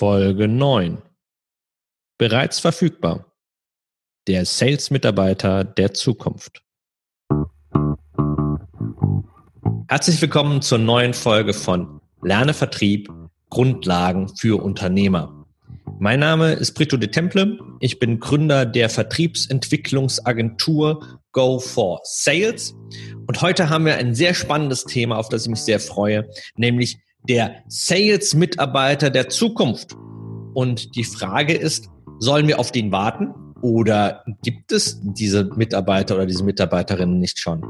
Folge 9. Bereits verfügbar. Der Sales-Mitarbeiter der Zukunft. Herzlich willkommen zur neuen Folge von Lerne Vertrieb, Grundlagen für Unternehmer. Mein Name ist Brito de Temple. Ich bin Gründer der Vertriebsentwicklungsagentur Go for Sales. Und heute haben wir ein sehr spannendes Thema, auf das ich mich sehr freue, nämlich der Sales-Mitarbeiter der Zukunft. Und die Frage ist, sollen wir auf den warten oder gibt es diese Mitarbeiter oder diese Mitarbeiterinnen nicht schon?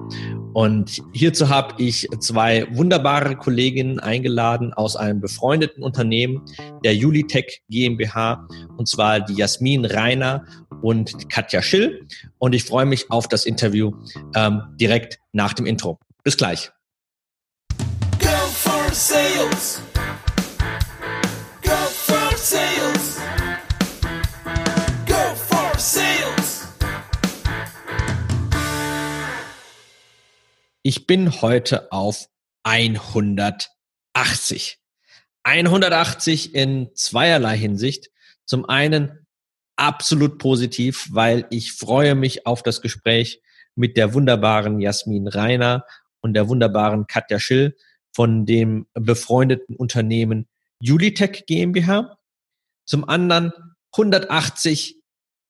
Und hierzu habe ich zwei wunderbare Kolleginnen eingeladen aus einem befreundeten Unternehmen, der Julitech GmbH, und zwar die Jasmin Reiner und Katja Schill. Und ich freue mich auf das Interview ähm, direkt nach dem Intro. Bis gleich sales. Go for sales. Go for sales. Ich bin heute auf 180. 180 in zweierlei Hinsicht. Zum einen absolut positiv, weil ich freue mich auf das Gespräch mit der wunderbaren Jasmin Reiner und der wunderbaren Katja Schill von dem befreundeten Unternehmen Julitech GmbH. Zum anderen 180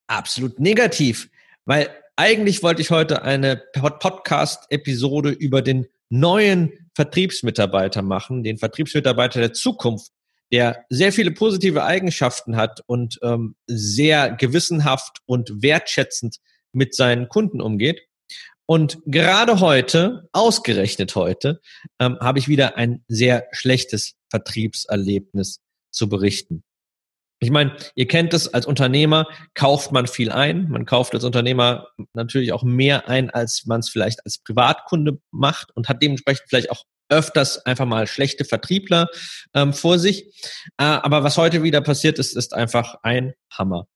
absolut negativ, weil eigentlich wollte ich heute eine Podcast-Episode über den neuen Vertriebsmitarbeiter machen, den Vertriebsmitarbeiter der Zukunft, der sehr viele positive Eigenschaften hat und ähm, sehr gewissenhaft und wertschätzend mit seinen Kunden umgeht. Und gerade heute, ausgerechnet heute, ähm, habe ich wieder ein sehr schlechtes Vertriebserlebnis zu berichten. Ich meine, ihr kennt es, als Unternehmer kauft man viel ein. Man kauft als Unternehmer natürlich auch mehr ein, als man es vielleicht als Privatkunde macht und hat dementsprechend vielleicht auch öfters einfach mal schlechte Vertriebler ähm, vor sich. Äh, aber was heute wieder passiert ist, ist einfach ein Hammer.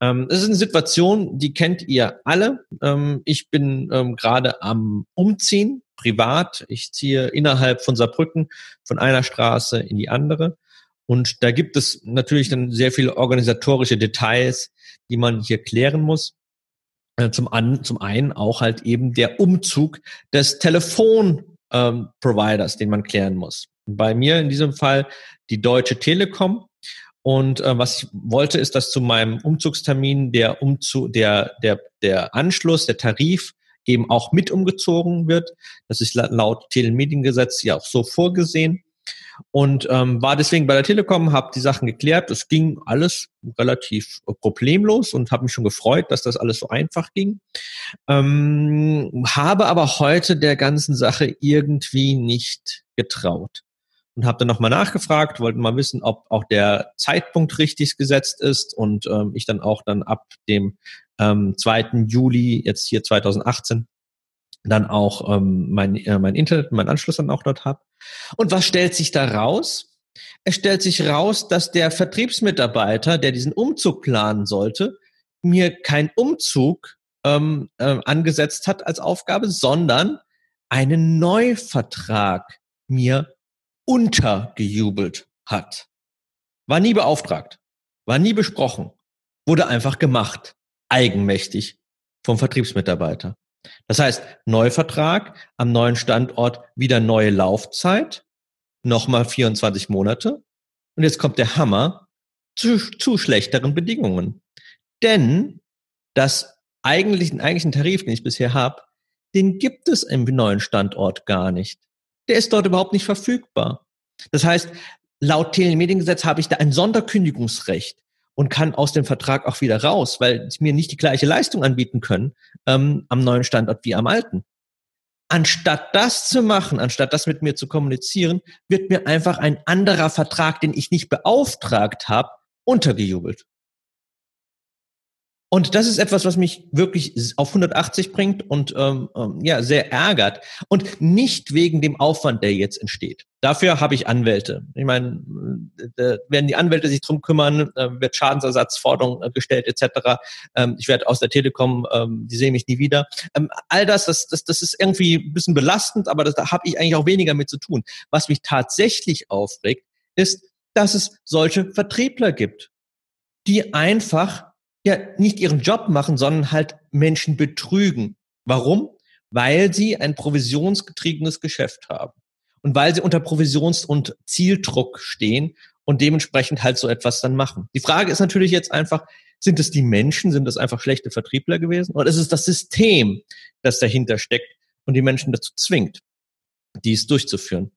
Ähm, es ist eine Situation, die kennt ihr alle. Ähm, ich bin ähm, gerade am Umziehen, privat. Ich ziehe innerhalb von Saarbrücken von einer Straße in die andere. Und da gibt es natürlich dann sehr viele organisatorische Details, die man hier klären muss. Äh, zum, an, zum einen auch halt eben der Umzug des Telefon ähm, den man klären muss. Bei mir in diesem Fall die Deutsche Telekom. Und äh, was ich wollte, ist, dass zu meinem Umzugstermin der Umzug, der, der, der Anschluss, der Tarif eben auch mit umgezogen wird. Das ist laut Telemediengesetz ja auch so vorgesehen und ähm, war deswegen bei der Telekom, habe die Sachen geklärt. Es ging alles relativ problemlos und habe mich schon gefreut, dass das alles so einfach ging. Ähm, habe aber heute der ganzen Sache irgendwie nicht getraut und habe dann nochmal nachgefragt, wollte mal wissen, ob auch der Zeitpunkt richtig gesetzt ist und ähm, ich dann auch dann ab dem ähm, 2. Juli jetzt hier 2018 dann auch ähm, mein, äh, mein Internet, mein Anschluss dann auch dort habe. Und was stellt sich da raus? Es stellt sich raus, dass der Vertriebsmitarbeiter, der diesen Umzug planen sollte, mir keinen Umzug ähm, äh, angesetzt hat als Aufgabe, sondern einen Neuvertrag mir untergejubelt hat. War nie beauftragt, war nie besprochen, wurde einfach gemacht, eigenmächtig vom Vertriebsmitarbeiter. Das heißt, Neuvertrag am neuen Standort wieder neue Laufzeit, nochmal 24 Monate. Und jetzt kommt der Hammer zu, zu schlechteren Bedingungen. Denn das eigentlichen, eigentlichen Tarif, den ich bisher habe, den gibt es im neuen Standort gar nicht. Der ist dort überhaupt nicht verfügbar. Das heißt, laut Telemediengesetz habe ich da ein Sonderkündigungsrecht und kann aus dem Vertrag auch wieder raus, weil sie mir nicht die gleiche Leistung anbieten können ähm, am neuen Standort wie am alten. Anstatt das zu machen, anstatt das mit mir zu kommunizieren, wird mir einfach ein anderer Vertrag, den ich nicht beauftragt habe, untergejubelt. Und das ist etwas, was mich wirklich auf 180 bringt und ähm, ähm, ja sehr ärgert. Und nicht wegen dem Aufwand, der jetzt entsteht. Dafür habe ich Anwälte. Ich meine, werden die Anwälte sich drum kümmern, wird Schadensersatzforderung äh, gestellt etc. Ähm, ich werde aus der Telekom, ähm, die sehen mich nie wieder. Ähm, all das, das, das, das ist irgendwie ein bisschen belastend, aber das, da habe ich eigentlich auch weniger mit zu tun. Was mich tatsächlich aufregt, ist, dass es solche Vertriebler gibt, die einfach ja nicht ihren Job machen, sondern halt Menschen betrügen. Warum? Weil sie ein provisionsgetriebenes Geschäft haben und weil sie unter Provisions- und Zieldruck stehen und dementsprechend halt so etwas dann machen. Die Frage ist natürlich jetzt einfach, sind es die Menschen, sind es einfach schlechte Vertriebler gewesen oder ist es das System, das dahinter steckt und die Menschen dazu zwingt, dies durchzuführen?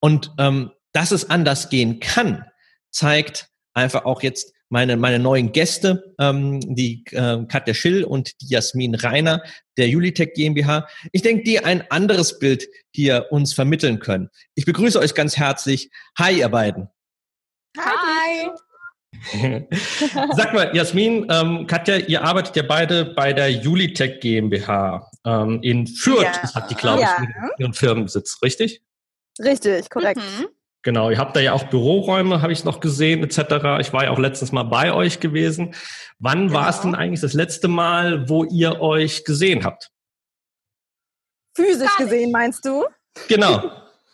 Und ähm, dass es anders gehen kann, zeigt einfach auch jetzt meine, meine neuen Gäste, ähm, die äh, Katja Schill und die Jasmin Reiner der Julitech GmbH. Ich denke, die ein anderes Bild hier uns vermitteln können. Ich begrüße euch ganz herzlich. Hi, ihr beiden. Hi. Sag mal, Jasmin, ähm, Katja, ihr arbeitet ja beide bei der Julitech GmbH ähm, in Fürth, ja. hat die, glaube ich, ja. ihren Firmensitz, richtig? Richtig, korrekt. Mhm. Genau, ihr habt da ja auch Büroräume, habe ich noch gesehen, etc. Ich war ja auch letztens mal bei euch gewesen. Wann genau. war es denn eigentlich das letzte Mal, wo ihr euch gesehen habt? Physisch gesehen, meinst du? Genau.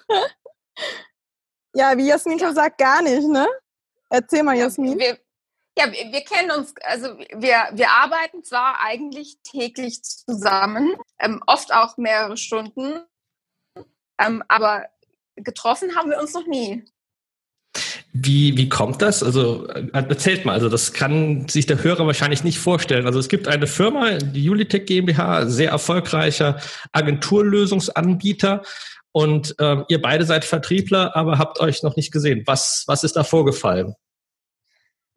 ja, wie Jasmin schon sagt, gar nicht, ne? Erzähl mal, Jasmin. Wir, ja, wir, wir, kennen uns, also wir, wir arbeiten zwar eigentlich täglich zusammen, ähm, oft auch mehrere Stunden, ähm, aber getroffen haben wir uns noch nie. Wie, wie kommt das? Also äh, erzählt mal, also das kann sich der Hörer wahrscheinlich nicht vorstellen. Also es gibt eine Firma, die Julitech GmbH, sehr erfolgreicher Agenturlösungsanbieter und äh, ihr beide seid Vertriebler, aber habt euch noch nicht gesehen. Was, was ist da vorgefallen?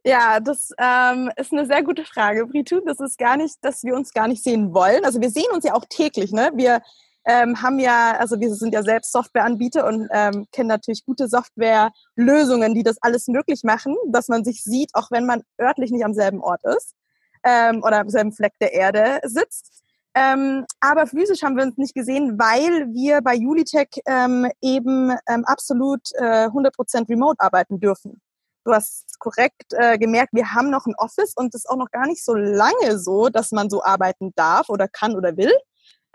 Ja, das ähm, ist eine sehr gute Frage, Britu. Das ist gar nicht, dass wir uns gar nicht sehen wollen. Also wir sehen uns ja auch täglich. Ne? Wir ähm, haben ja, also wir sind ja selbst Softwareanbieter und ähm, kennen natürlich gute Softwarelösungen, die das alles möglich machen, dass man sich sieht, auch wenn man örtlich nicht am selben Ort ist ähm, oder am selben Fleck der Erde sitzt. Ähm, aber physisch haben wir uns nicht gesehen, weil wir bei Julitech ähm, eben ähm, absolut äh, 100% remote arbeiten dürfen. Du hast korrekt äh, gemerkt, wir haben noch ein Office und das ist auch noch gar nicht so lange so, dass man so arbeiten darf oder kann oder will.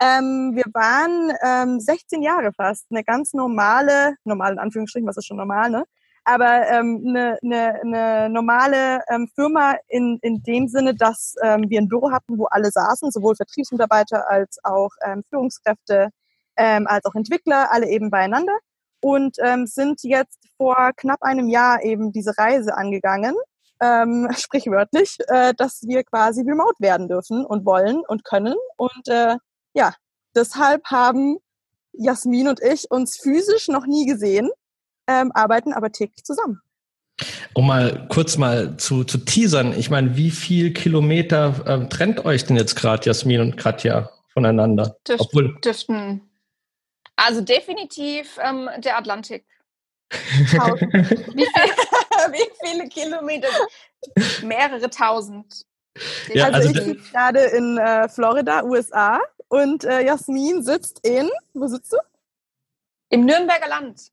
Ähm, wir waren ähm, 16 Jahre fast, eine ganz normale, normal in Anführungsstrichen, was ist schon normal, ne? Aber ähm, eine, eine, eine normale ähm, Firma in, in dem Sinne, dass ähm, wir ein Büro hatten, wo alle saßen, sowohl Vertriebsmitarbeiter als auch ähm, Führungskräfte, ähm, als auch Entwickler, alle eben beieinander und ähm, sind jetzt vor knapp einem Jahr eben diese Reise angegangen, ähm, sprichwörtlich, äh, dass wir quasi remote werden dürfen und wollen und können und äh, ja, deshalb haben Jasmin und ich uns physisch noch nie gesehen, ähm, arbeiten aber täglich zusammen. Um mal kurz mal zu, zu teasern, ich meine, wie viel Kilometer ähm, trennt euch denn jetzt gerade Jasmin und Katja voneinander? Dürft, Obwohl, dürften, also definitiv ähm, der Atlantik. wie, viel, wie viele Kilometer? Mehrere tausend. Ja, also, also ich bin gerade in äh, Florida, USA und äh, Jasmin sitzt in, wo sitzt du? Im Nürnberger Land.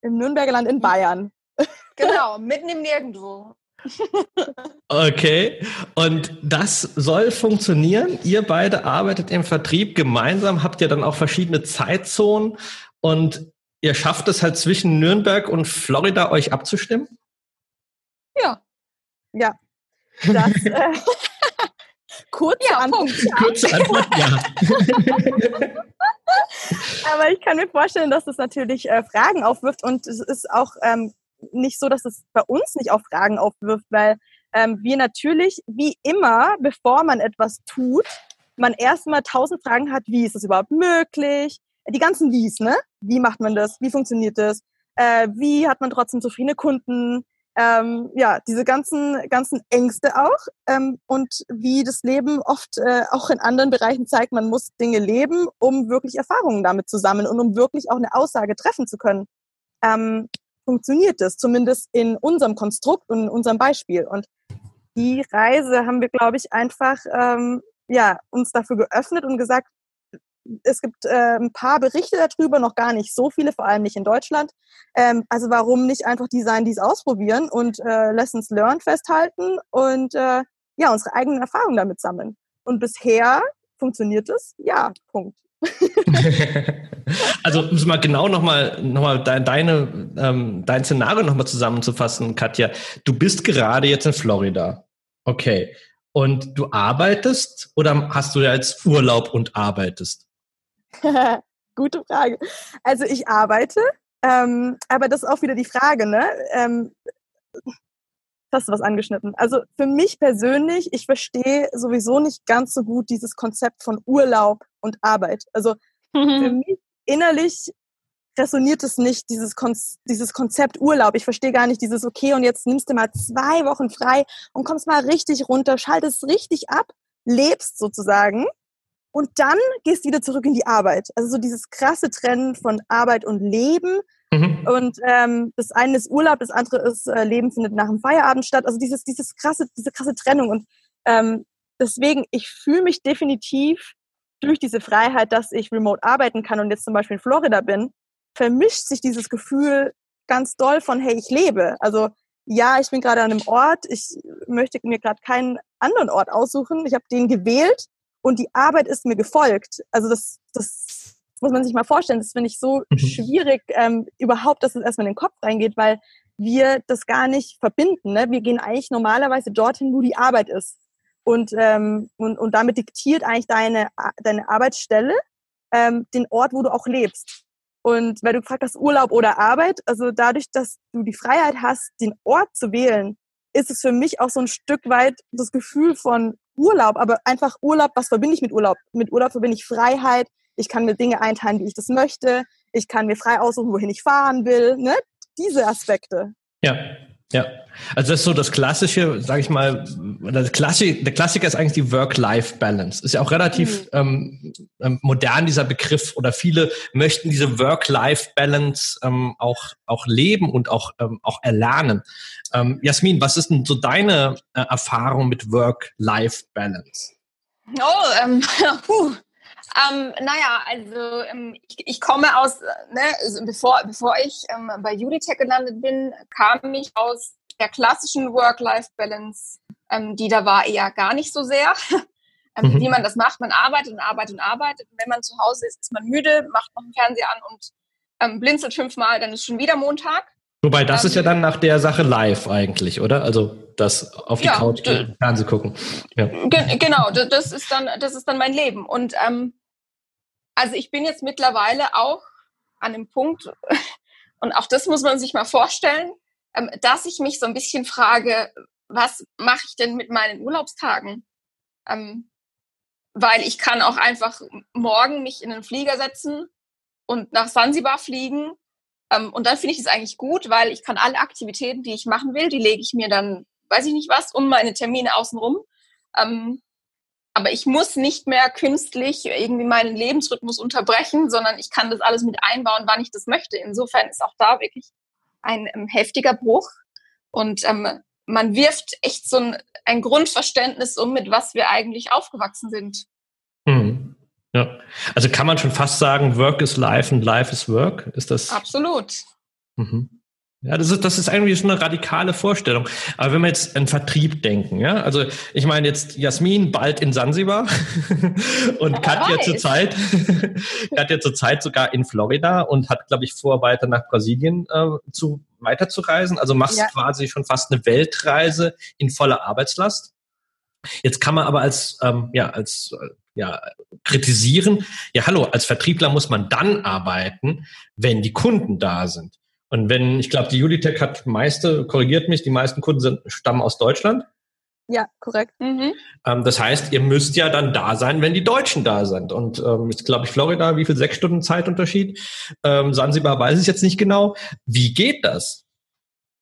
Im Nürnberger Land in Bayern. Genau, mitten im Nirgendwo. Okay, und das soll funktionieren. Ihr beide arbeitet im Vertrieb gemeinsam, habt ihr dann auch verschiedene Zeitzonen und ihr schafft es halt zwischen Nürnberg und Florida euch abzustimmen? Ja. Ja. Das, äh, Kurze ja, Antwort. Kurze Antwort, ja. Aber ich kann mir vorstellen, dass das natürlich äh, Fragen aufwirft und es ist auch ähm, nicht so, dass es bei uns nicht auch Fragen aufwirft, weil ähm, wir natürlich, wie immer, bevor man etwas tut, man erstmal tausend Fragen hat, wie ist das überhaupt möglich? Die ganzen Wies, ne? Wie macht man das? Wie funktioniert das? Äh, wie hat man trotzdem zufriedene Kunden? Ähm, ja, diese ganzen, ganzen Ängste auch ähm, und wie das Leben oft äh, auch in anderen Bereichen zeigt, man muss Dinge leben, um wirklich Erfahrungen damit zu sammeln und um wirklich auch eine Aussage treffen zu können. Ähm, funktioniert das, zumindest in unserem Konstrukt und in unserem Beispiel. Und die Reise haben wir, glaube ich, einfach ähm, ja, uns dafür geöffnet und gesagt, es gibt äh, ein paar Berichte darüber, noch gar nicht so viele, vor allem nicht in Deutschland. Ähm, also warum nicht einfach die sein, die es ausprobieren und äh, Lessons learned festhalten und äh, ja, unsere eigenen Erfahrungen damit sammeln. Und bisher funktioniert es? Ja, Punkt. also um es mal genau nochmal noch mal deine, ähm, dein Szenario nochmal zusammenzufassen, Katja. Du bist gerade jetzt in Florida. Okay. Und du arbeitest oder hast du jetzt Urlaub und arbeitest? Gute Frage. Also ich arbeite, ähm, aber das ist auch wieder die Frage, ne? Ähm, hast du was angeschnitten. Also für mich persönlich, ich verstehe sowieso nicht ganz so gut dieses Konzept von Urlaub und Arbeit. Also mhm. für mich innerlich resoniert es nicht, dieses, Kon dieses Konzept Urlaub. Ich verstehe gar nicht dieses, okay, und jetzt nimmst du mal zwei Wochen frei und kommst mal richtig runter, schaltest richtig ab, lebst sozusagen und dann gehst du wieder zurück in die Arbeit. Also so dieses krasse Trennen von Arbeit und Leben. Mhm. Und ähm, das eine ist Urlaub, das andere ist äh, Leben findet nach dem Feierabend statt. Also dieses, dieses krasse, diese krasse Trennung. Und ähm, deswegen, ich fühle mich definitiv durch diese Freiheit, dass ich remote arbeiten kann und jetzt zum Beispiel in Florida bin, vermischt sich dieses Gefühl ganz doll von, hey, ich lebe. Also ja, ich bin gerade an einem Ort, ich möchte mir gerade keinen anderen Ort aussuchen. Ich habe den gewählt und die Arbeit ist mir gefolgt. Also das, das muss man sich mal vorstellen. Das finde ich so mhm. schwierig, ähm, überhaupt, dass es erstmal in den Kopf reingeht, weil wir das gar nicht verbinden. Ne? Wir gehen eigentlich normalerweise dorthin, wo die Arbeit ist. Und, ähm, und, und damit diktiert eigentlich deine, deine Arbeitsstelle ähm, den Ort, wo du auch lebst. Und weil du gefragt hast, Urlaub oder Arbeit, also dadurch, dass du die Freiheit hast, den Ort zu wählen, ist es für mich auch so ein Stück weit das Gefühl von Urlaub, aber einfach Urlaub, was verbinde ich mit Urlaub? Mit Urlaub verbinde ich Freiheit, ich kann mir Dinge einteilen, wie ich das möchte, ich kann mir frei aussuchen, wohin ich fahren will, ne? Diese Aspekte. Ja, ja, also das ist so das klassische, sage ich mal, der, Klassi der Klassiker ist eigentlich die Work-Life-Balance. Ist ja auch relativ mhm. ähm, ähm, modern dieser Begriff oder viele möchten diese Work-Life-Balance ähm, auch auch leben und auch ähm, auch erlernen. Ähm, Jasmin, was ist denn so deine äh, Erfahrung mit Work-Life-Balance? Oh, ähm, puh. Ähm, naja, also ähm, ich, ich komme aus, ne, also bevor, bevor ich ähm, bei Uditech gelandet bin, kam ich aus der klassischen Work-Life-Balance, ähm, die da war eher gar nicht so sehr. ähm, mhm. Wie man das macht, man arbeitet und arbeitet und arbeitet. Und wenn man zu Hause ist, ist man müde, macht noch den Fernseher an und ähm, blinzelt fünfmal, dann ist schon wieder Montag. Wobei, das ist ja dann nach der Sache live eigentlich, oder? Also das auf die ja, Couch gehen, Fernsehen gucken. Ja. Ge genau, das ist dann, das ist dann mein Leben. Und ähm, also ich bin jetzt mittlerweile auch an dem Punkt, und auch das muss man sich mal vorstellen, ähm, dass ich mich so ein bisschen frage, was mache ich denn mit meinen Urlaubstagen? Ähm, weil ich kann auch einfach morgen mich in einen Flieger setzen und nach Sansibar fliegen. Ähm, und dann finde ich es eigentlich gut, weil ich kann alle Aktivitäten, die ich machen will, die lege ich mir dann, weiß ich nicht was, um meine Termine außenrum. Aber ich muss nicht mehr künstlich irgendwie meinen Lebensrhythmus unterbrechen, sondern ich kann das alles mit einbauen, wann ich das möchte. Insofern ist auch da wirklich ein ähm, heftiger Bruch. Und ähm, man wirft echt so ein, ein, Grundverständnis um, mit was wir eigentlich aufgewachsen sind. Mhm. Ja. Also kann man schon fast sagen, Work is Life und Life is Work? Ist das? Absolut. Mhm. Ja, das ist, das ist eigentlich schon eine radikale Vorstellung. Aber wenn wir jetzt an Vertrieb denken, ja, also ich meine jetzt Jasmin bald in Sansibar und ja, Katja zurzeit, Katja zurzeit sogar in Florida und hat, glaube ich, vor, weiter nach Brasilien äh, zu weiterzureisen. Also machst ja. quasi schon fast eine Weltreise in voller Arbeitslast. Jetzt kann man aber als, ähm, ja, als äh, ja, kritisieren, ja, hallo, als Vertriebler muss man dann arbeiten, wenn die Kunden da sind. Und wenn, ich glaube, die Julitech hat meiste, korrigiert mich, die meisten Kunden sind, stammen aus Deutschland. Ja, korrekt. Mhm. Ähm, das heißt, ihr müsst ja dann da sein, wenn die Deutschen da sind. Und ähm, jetzt glaube ich, Florida, wie viel sechs Stunden Zeitunterschied? Ähm, Sansibar weiß ich jetzt nicht genau. Wie geht das?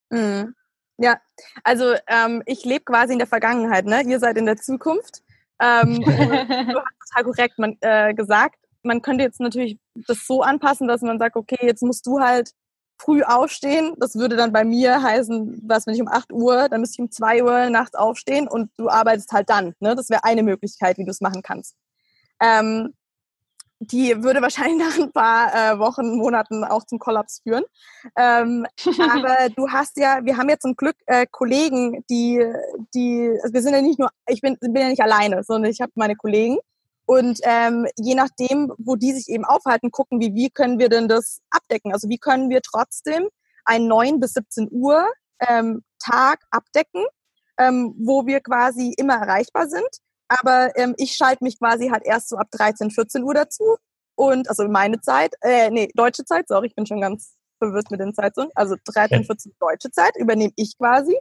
Mhm. Ja, also ähm, ich lebe quasi in der Vergangenheit, ne? Ihr seid in der Zukunft. Ähm, du hast total korrekt man, äh, gesagt. Man könnte jetzt natürlich das so anpassen, dass man sagt, okay, jetzt musst du halt früh aufstehen. Das würde dann bei mir heißen, was wenn ich um 8 Uhr, dann müsste ich um 2 Uhr nachts aufstehen und du arbeitest halt dann. Ne? Das wäre eine Möglichkeit, wie du es machen kannst. Ähm, die würde wahrscheinlich nach ein paar äh, Wochen, Monaten auch zum Kollaps führen. Ähm, aber du hast ja, wir haben ja zum Glück äh, Kollegen, die, die, also wir sind ja nicht nur, ich bin, bin ja nicht alleine, sondern ich habe meine Kollegen Und ähm, je nachdem, wo die sich eben aufhalten, gucken wie, wie können wir denn das abdecken? Also wie können wir trotzdem einen 9 bis 17 Uhr ähm, Tag abdecken, ähm, wo wir quasi immer erreichbar sind. Aber ähm, ich schalte mich quasi halt erst so ab 13, 14 Uhr dazu. Und also meine Zeit, äh, nee, deutsche Zeit, sorry, ich bin schon ganz verwirrt mit den Zeitzonen. Also 13, 14 deutsche Zeit übernehme ich quasi.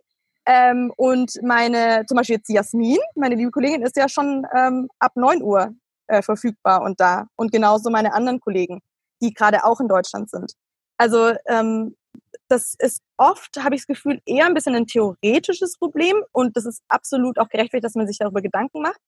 Ähm, und meine, zum Beispiel jetzt Jasmin, meine liebe Kollegin, ist ja schon ähm, ab 9 Uhr äh, verfügbar und da. Und genauso meine anderen Kollegen, die gerade auch in Deutschland sind. Also ähm, das ist oft, habe ich das Gefühl, eher ein bisschen ein theoretisches Problem und das ist absolut auch gerechtfertigt, dass man sich darüber Gedanken macht.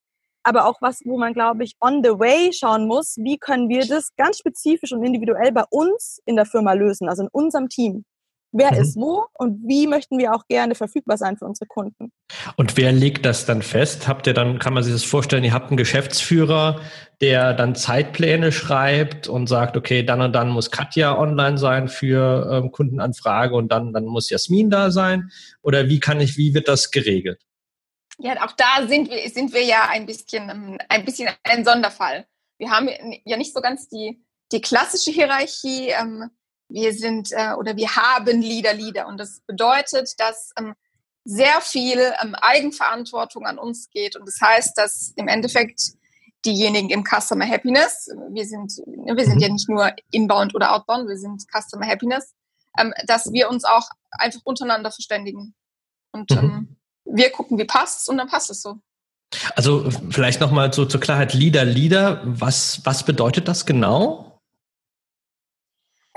Aber auch was, wo man, glaube ich, on the way schauen muss, wie können wir das ganz spezifisch und individuell bei uns in der Firma lösen, also in unserem Team wer mhm. ist wo und wie möchten wir auch gerne verfügbar sein für unsere Kunden. Und wer legt das dann fest? Habt ihr dann, kann man sich das vorstellen, ihr habt einen Geschäftsführer, der dann Zeitpläne schreibt und sagt, okay, dann und dann muss Katja online sein für ähm, Kundenanfrage und dann, dann muss Jasmin da sein? Oder wie kann ich, wie wird das geregelt? Ja, auch da sind wir, sind wir ja ein bisschen, ähm, ein bisschen ein Sonderfall. Wir haben ja nicht so ganz die, die klassische Hierarchie, ähm, wir sind äh, oder wir haben Leader, Leader. Und das bedeutet, dass ähm, sehr viel ähm, Eigenverantwortung an uns geht. Und das heißt, dass im Endeffekt diejenigen im Customer Happiness, wir sind, wir sind ja nicht nur inbound oder outbound, wir sind Customer Happiness, ähm, dass wir uns auch einfach untereinander verständigen. Und mhm. ähm, wir gucken, wie passt und dann passt es so. Also vielleicht nochmal so zur Klarheit, Leader, Leader, was, was bedeutet das genau?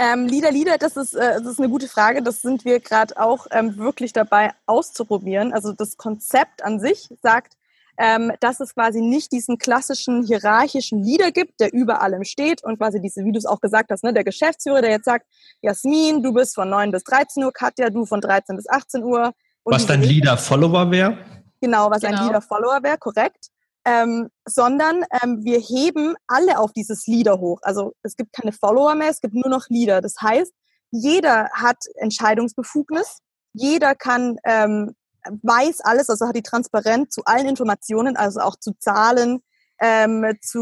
Ähm, Lieder, Lieder, das ist, äh, das ist eine gute Frage. Das sind wir gerade auch ähm, wirklich dabei auszuprobieren. Also das Konzept an sich sagt, ähm, dass es quasi nicht diesen klassischen hierarchischen Leader gibt, der über allem steht und quasi diese, wie du es auch gesagt hast, ne, der Geschäftsführer, der jetzt sagt, Jasmin, du bist von 9 bis 13 Uhr, Katja, du von 13 bis 18 Uhr. was dein Leader-Follower wäre? Genau, was genau. ein Leader-Follower wäre, korrekt ähm, sondern ähm, wir heben alle auf dieses Leader hoch. Also es gibt keine Follower mehr, es gibt nur noch Leader. Das heißt, jeder hat Entscheidungsbefugnis, jeder kann ähm, weiß alles, also hat die Transparenz zu allen Informationen, also auch zu Zahlen, ähm, zu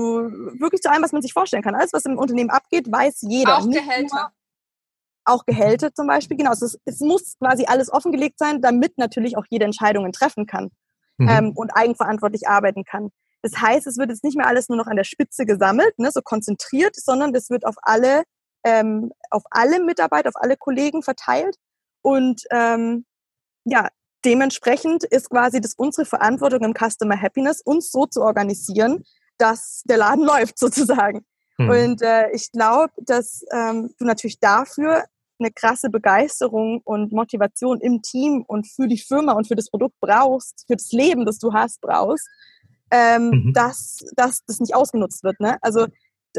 wirklich zu allem, was man sich vorstellen kann. Alles, was im Unternehmen abgeht, weiß jeder. Auch Gehälter. auch Gehälter zum Beispiel, genau. Also es, es muss quasi alles offengelegt sein, damit natürlich auch jede Entscheidungen treffen kann mhm. ähm, und eigenverantwortlich arbeiten kann. Das heißt, es wird jetzt nicht mehr alles nur noch an der Spitze gesammelt, ne, so konzentriert, sondern das wird auf alle, ähm, auf alle Mitarbeiter, auf alle Kollegen verteilt. Und ähm, ja, dementsprechend ist quasi das unsere Verantwortung im Customer Happiness, uns so zu organisieren, dass der Laden läuft sozusagen. Mhm. Und äh, ich glaube, dass ähm, du natürlich dafür eine krasse Begeisterung und Motivation im Team und für die Firma und für das Produkt brauchst, für das Leben, das du hast, brauchst, ähm, mhm. dass, dass das nicht ausgenutzt wird. Ne? Also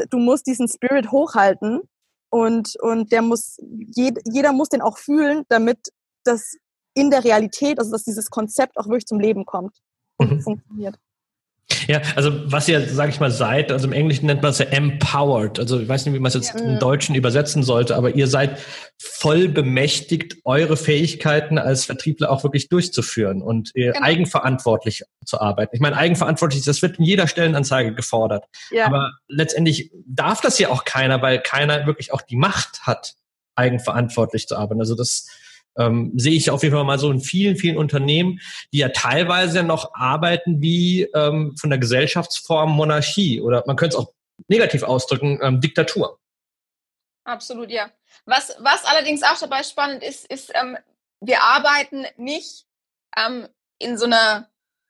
du musst diesen Spirit hochhalten und, und der muss, jed, jeder muss den auch fühlen, damit das in der Realität, also dass dieses Konzept auch wirklich zum Leben kommt und mhm. funktioniert. Ja, also was ihr, sage ich mal, seid, also im Englischen nennt man es ja empowered. Also ich weiß nicht, wie man es jetzt ja. im Deutschen übersetzen sollte, aber ihr seid voll bemächtigt, eure Fähigkeiten als Vertriebler auch wirklich durchzuführen und genau. eigenverantwortlich zu arbeiten. Ich meine, eigenverantwortlich, das wird in jeder Stellenanzeige gefordert. Ja. Aber letztendlich darf das ja auch keiner, weil keiner wirklich auch die Macht hat, eigenverantwortlich zu arbeiten. Also das ähm, sehe ich auf jeden Fall mal so in vielen, vielen Unternehmen, die ja teilweise noch arbeiten wie ähm, von der Gesellschaftsform Monarchie oder man könnte es auch negativ ausdrücken, ähm, Diktatur. Absolut, ja. Was, was allerdings auch dabei spannend ist, ist, ähm, wir arbeiten nicht ähm, in so einer,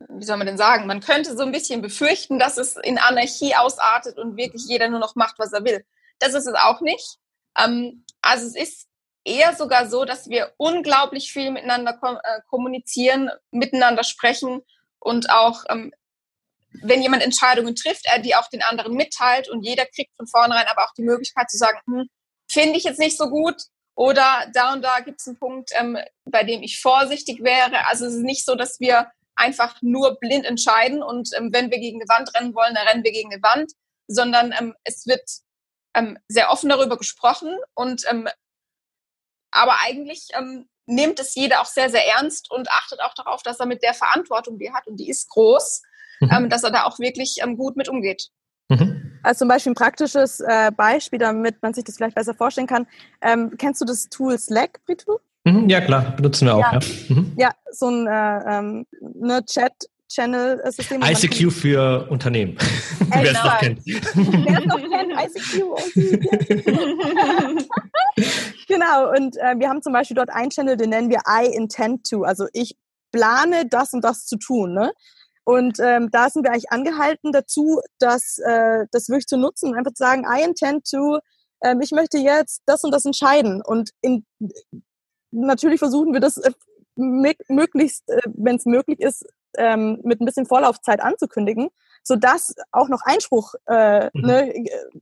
wie soll man denn sagen, man könnte so ein bisschen befürchten, dass es in Anarchie ausartet und wirklich jeder nur noch macht, was er will. Das ist es auch nicht. Ähm, also es ist eher sogar so, dass wir unglaublich viel miteinander kom äh, kommunizieren, miteinander sprechen und auch, ähm, wenn jemand Entscheidungen trifft, er die auch den anderen mitteilt und jeder kriegt von vornherein aber auch die Möglichkeit zu sagen, hm, finde ich jetzt nicht so gut oder da und da gibt es einen Punkt, ähm, bei dem ich vorsichtig wäre. Also es ist nicht so, dass wir einfach nur blind entscheiden und ähm, wenn wir gegen eine Wand rennen wollen, dann rennen wir gegen eine Wand, sondern ähm, es wird ähm, sehr offen darüber gesprochen und ähm, aber eigentlich ähm, nimmt es jeder auch sehr, sehr ernst und achtet auch darauf, dass er mit der Verantwortung, die er hat, und die ist groß, mhm. ähm, dass er da auch wirklich ähm, gut mit umgeht. Mhm. Also zum Beispiel ein praktisches äh, Beispiel, damit man sich das vielleicht besser vorstellen kann. Ähm, kennst du das Tool Slack, Britu? Mhm, ja, klar, benutzen wir auch. Ja, ja. Mhm. ja so ein äh, ähm, ne Chat Channel-System. ICQ für Unternehmen. Wer es noch kennt. Wer es noch kennt, ICQ. genau, und äh, wir haben zum Beispiel dort einen Channel, den nennen wir I intend to. Also ich plane das und das zu tun. Ne? Und ähm, da sind wir eigentlich angehalten dazu, das, äh, das wirklich zu nutzen und einfach zu sagen, I intend to, ähm, ich möchte jetzt das und das entscheiden. Und in, natürlich versuchen wir das äh, möglichst, äh, wenn es möglich ist, ähm, mit ein bisschen Vorlaufzeit anzukündigen, sodass auch noch Einspruch äh, mhm. ne,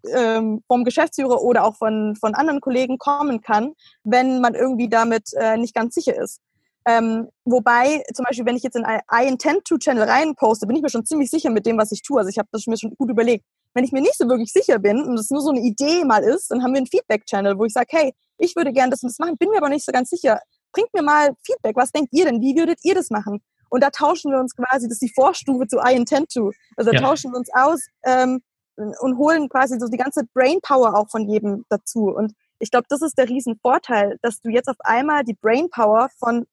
äh, vom Geschäftsführer oder auch von, von anderen Kollegen kommen kann, wenn man irgendwie damit äh, nicht ganz sicher ist. Ähm, wobei, zum Beispiel, wenn ich jetzt in ein I Intend to Channel rein poste, bin ich mir schon ziemlich sicher mit dem, was ich tue. Also ich habe das mir schon gut überlegt. Wenn ich mir nicht so wirklich sicher bin und es nur so eine Idee mal ist, dann haben wir einen Feedback-Channel, wo ich sage, hey, ich würde gerne das und das machen, bin mir aber nicht so ganz sicher. Bringt mir mal Feedback. Was denkt ihr denn? Wie würdet ihr das machen? Und da tauschen wir uns quasi, das ist die Vorstufe zu I Intend to. Also da ja. tauschen wir uns aus ähm, und holen quasi so die ganze Brainpower auch von jedem dazu. Und ich glaube, das ist der Riesenvorteil, dass du jetzt auf einmal die Brainpower von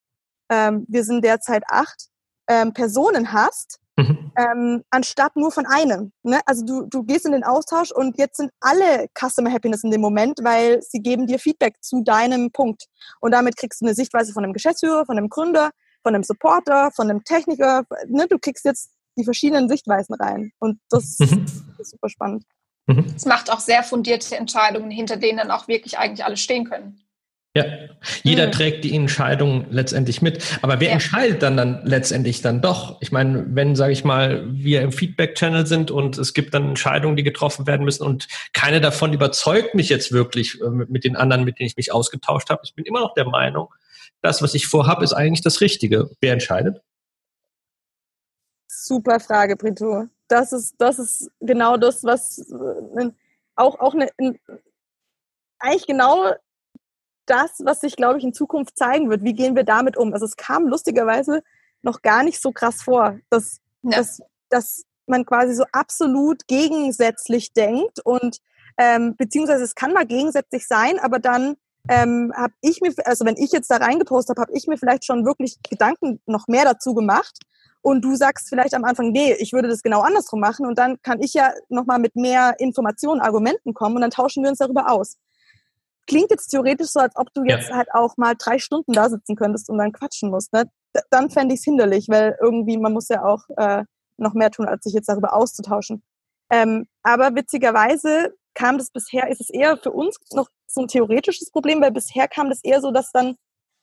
ähm, wir sind derzeit acht ähm, Personen hast, mhm. ähm, anstatt nur von einem. Ne? Also du, du gehst in den Austausch und jetzt sind alle Customer Happiness in dem Moment, weil sie geben dir Feedback zu deinem Punkt. Und damit kriegst du eine Sichtweise von einem Geschäftsführer, von einem Gründer, von einem Supporter, von einem Techniker. Ne? Du kriegst jetzt die verschiedenen Sichtweisen rein. Und das mhm. ist super spannend. Mhm. Es macht auch sehr fundierte Entscheidungen, hinter denen dann auch wirklich eigentlich alle stehen können. Ja, jeder mhm. trägt die Entscheidung letztendlich mit. Aber wer ja. entscheidet dann dann letztendlich dann doch? Ich meine, wenn, sage ich mal, wir im Feedback-Channel sind und es gibt dann Entscheidungen, die getroffen werden müssen und keine davon überzeugt mich jetzt wirklich äh, mit, mit den anderen, mit denen ich mich ausgetauscht habe. Ich bin immer noch der Meinung, das, was ich vorhabe, ist eigentlich das Richtige. Wer entscheidet? Super Frage, Brito. Das ist, das ist genau das, was äh, auch, auch eine, eigentlich genau das, was sich, glaube ich, in Zukunft zeigen wird. Wie gehen wir damit um? Also es kam lustigerweise noch gar nicht so krass vor, dass, ja. dass, dass man quasi so absolut gegensätzlich denkt und ähm, beziehungsweise es kann mal gegensätzlich sein, aber dann ähm, habe ich mir, also wenn ich jetzt da reingepostet habe, habe ich mir vielleicht schon wirklich Gedanken noch mehr dazu gemacht und du sagst vielleicht am Anfang, nee, ich würde das genau andersrum machen und dann kann ich ja nochmal mit mehr Informationen, Argumenten kommen und dann tauschen wir uns darüber aus klingt jetzt theoretisch so, als ob du jetzt ja. halt auch mal drei Stunden da sitzen könntest und dann quatschen musst. Ne? Dann fände ich es hinderlich, weil irgendwie man muss ja auch äh, noch mehr tun, als sich jetzt darüber auszutauschen. Ähm, aber witzigerweise kam das bisher, ist es eher für uns noch so ein theoretisches Problem, weil bisher kam das eher so, dass dann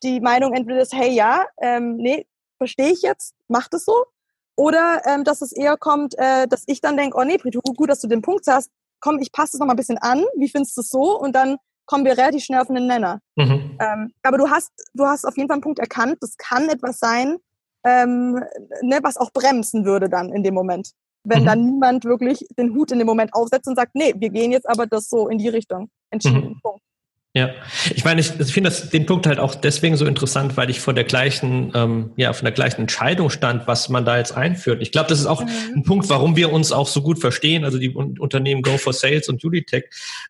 die Meinung entweder ist, hey ja, ähm, nee, verstehe ich jetzt, mach das so. Oder ähm, dass es eher kommt, äh, dass ich dann denke, oh nee, Pritu, gut, dass du den Punkt hast, komm, ich passe es noch mal ein bisschen an, wie findest du es so? Und dann kommen wir relativ schnell auf einen Nenner. Mhm. Ähm, aber du hast, du hast auf jeden Fall einen Punkt erkannt, das kann etwas sein, ähm, ne, was auch bremsen würde dann in dem Moment. Wenn mhm. dann niemand wirklich den Hut in dem Moment aufsetzt und sagt, nee, wir gehen jetzt aber das so in die Richtung. Entschieden. Mhm. Punkt. Ja, ich meine, ich, finde den Punkt halt auch deswegen so interessant, weil ich vor der gleichen, ähm, ja, von der gleichen Entscheidung stand, was man da jetzt einführt. Ich glaube, das ist auch mhm. ein Punkt, warum wir uns auch so gut verstehen, also die Unternehmen Go for Sales und Uditech,